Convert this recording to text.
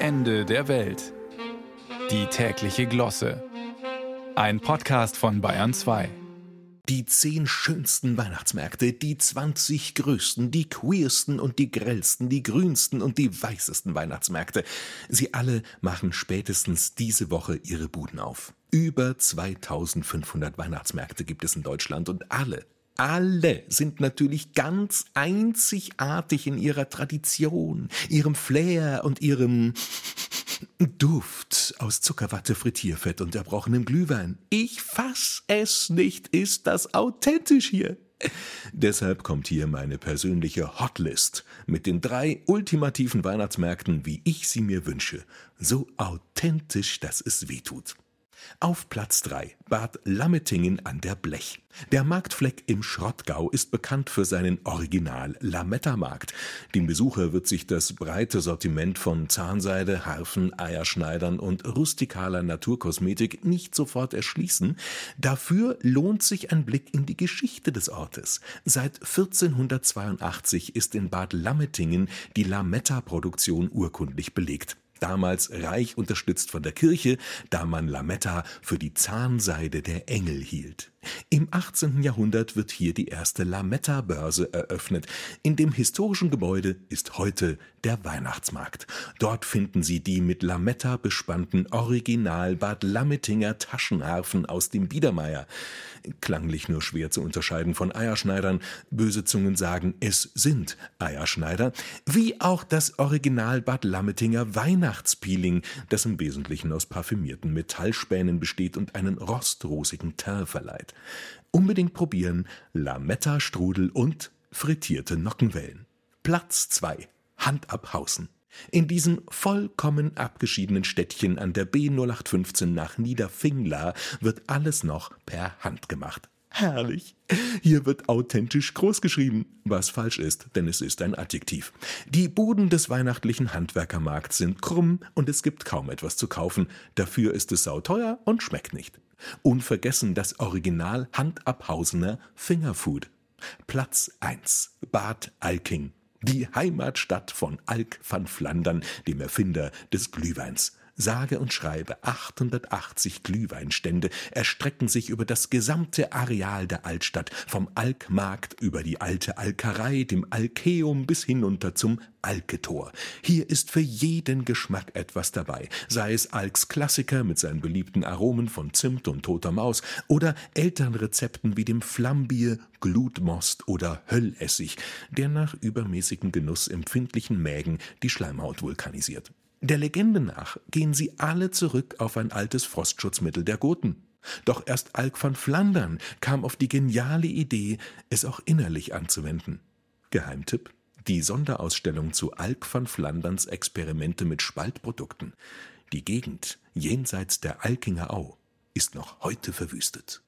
Ende der Welt. Die tägliche Glosse. Ein Podcast von Bayern 2. Die zehn schönsten Weihnachtsmärkte, die 20 größten, die queersten und die grellsten, die grünsten und die weißesten Weihnachtsmärkte. Sie alle machen spätestens diese Woche ihre Buden auf. Über 2500 Weihnachtsmärkte gibt es in Deutschland und alle alle sind natürlich ganz einzigartig in ihrer Tradition, ihrem Flair und ihrem Duft aus Zuckerwatte, Frittierfett und erbrochenem Glühwein. Ich fass es nicht, ist das authentisch hier. Deshalb kommt hier meine persönliche Hotlist mit den drei ultimativen Weihnachtsmärkten, wie ich sie mir wünsche. So authentisch, dass es weh tut. Auf Platz 3 Bad Lammettingen an der Blech. Der Marktfleck im Schrottgau ist bekannt für seinen Original Lametta-Markt. Dem Besucher wird sich das breite Sortiment von Zahnseide, Harfen, Eierschneidern und rustikaler Naturkosmetik nicht sofort erschließen. Dafür lohnt sich ein Blick in die Geschichte des Ortes. Seit 1482 ist in Bad Lammettingen die Lametta-Produktion urkundlich belegt damals reich unterstützt von der Kirche, da man Lametta für die Zahnseide der Engel hielt. Im 18. Jahrhundert wird hier die erste Lametta-Börse eröffnet. In dem historischen Gebäude ist heute der Weihnachtsmarkt. Dort finden Sie die mit Lametta bespannten Original Bad Lammettinger Taschenharfen aus dem Biedermeier. Klanglich nur schwer zu unterscheiden von Eierschneidern. Böse Zungen sagen, es sind Eierschneider. Wie auch das Original Bad Lammettinger Weihnachtspeeling, das im Wesentlichen aus parfümierten Metallspänen besteht und einen rostrosigen Teint verleiht. Unbedingt probieren Lametta-Strudel und frittierte Nockenwellen. Platz 2. Hand abhausen. In diesem vollkommen abgeschiedenen Städtchen an der B 0815 nach Niederfingla wird alles noch per Hand gemacht. Herrlich. Hier wird authentisch groß geschrieben, was falsch ist, denn es ist ein Adjektiv. Die Buden des weihnachtlichen Handwerkermarkts sind krumm und es gibt kaum etwas zu kaufen. Dafür ist es sauteuer und schmeckt nicht. Unvergessen das Original Handabhausener Fingerfood. Platz 1. Bad Alking. Die Heimatstadt von Alk van Flandern, dem Erfinder des Glühweins. Sage und schreibe 880 Glühweinstände erstrecken sich über das gesamte Areal der Altstadt, vom Alkmarkt über die alte Alkerei, dem Alkeum bis hinunter zum Alketor. Hier ist für jeden Geschmack etwas dabei, sei es Alks Klassiker mit seinen beliebten Aromen von Zimt und toter Maus oder Elternrezepten wie dem Flammbier, Glutmost oder Höllessig, der nach übermäßigem Genuss empfindlichen Mägen die Schleimhaut vulkanisiert. Der Legende nach gehen sie alle zurück auf ein altes Frostschutzmittel der Goten. Doch erst Alk van Flandern kam auf die geniale Idee, es auch innerlich anzuwenden. Geheimtipp: Die Sonderausstellung zu Alk van Flanderns Experimente mit Spaltprodukten. Die Gegend jenseits der Alkinger Au ist noch heute verwüstet.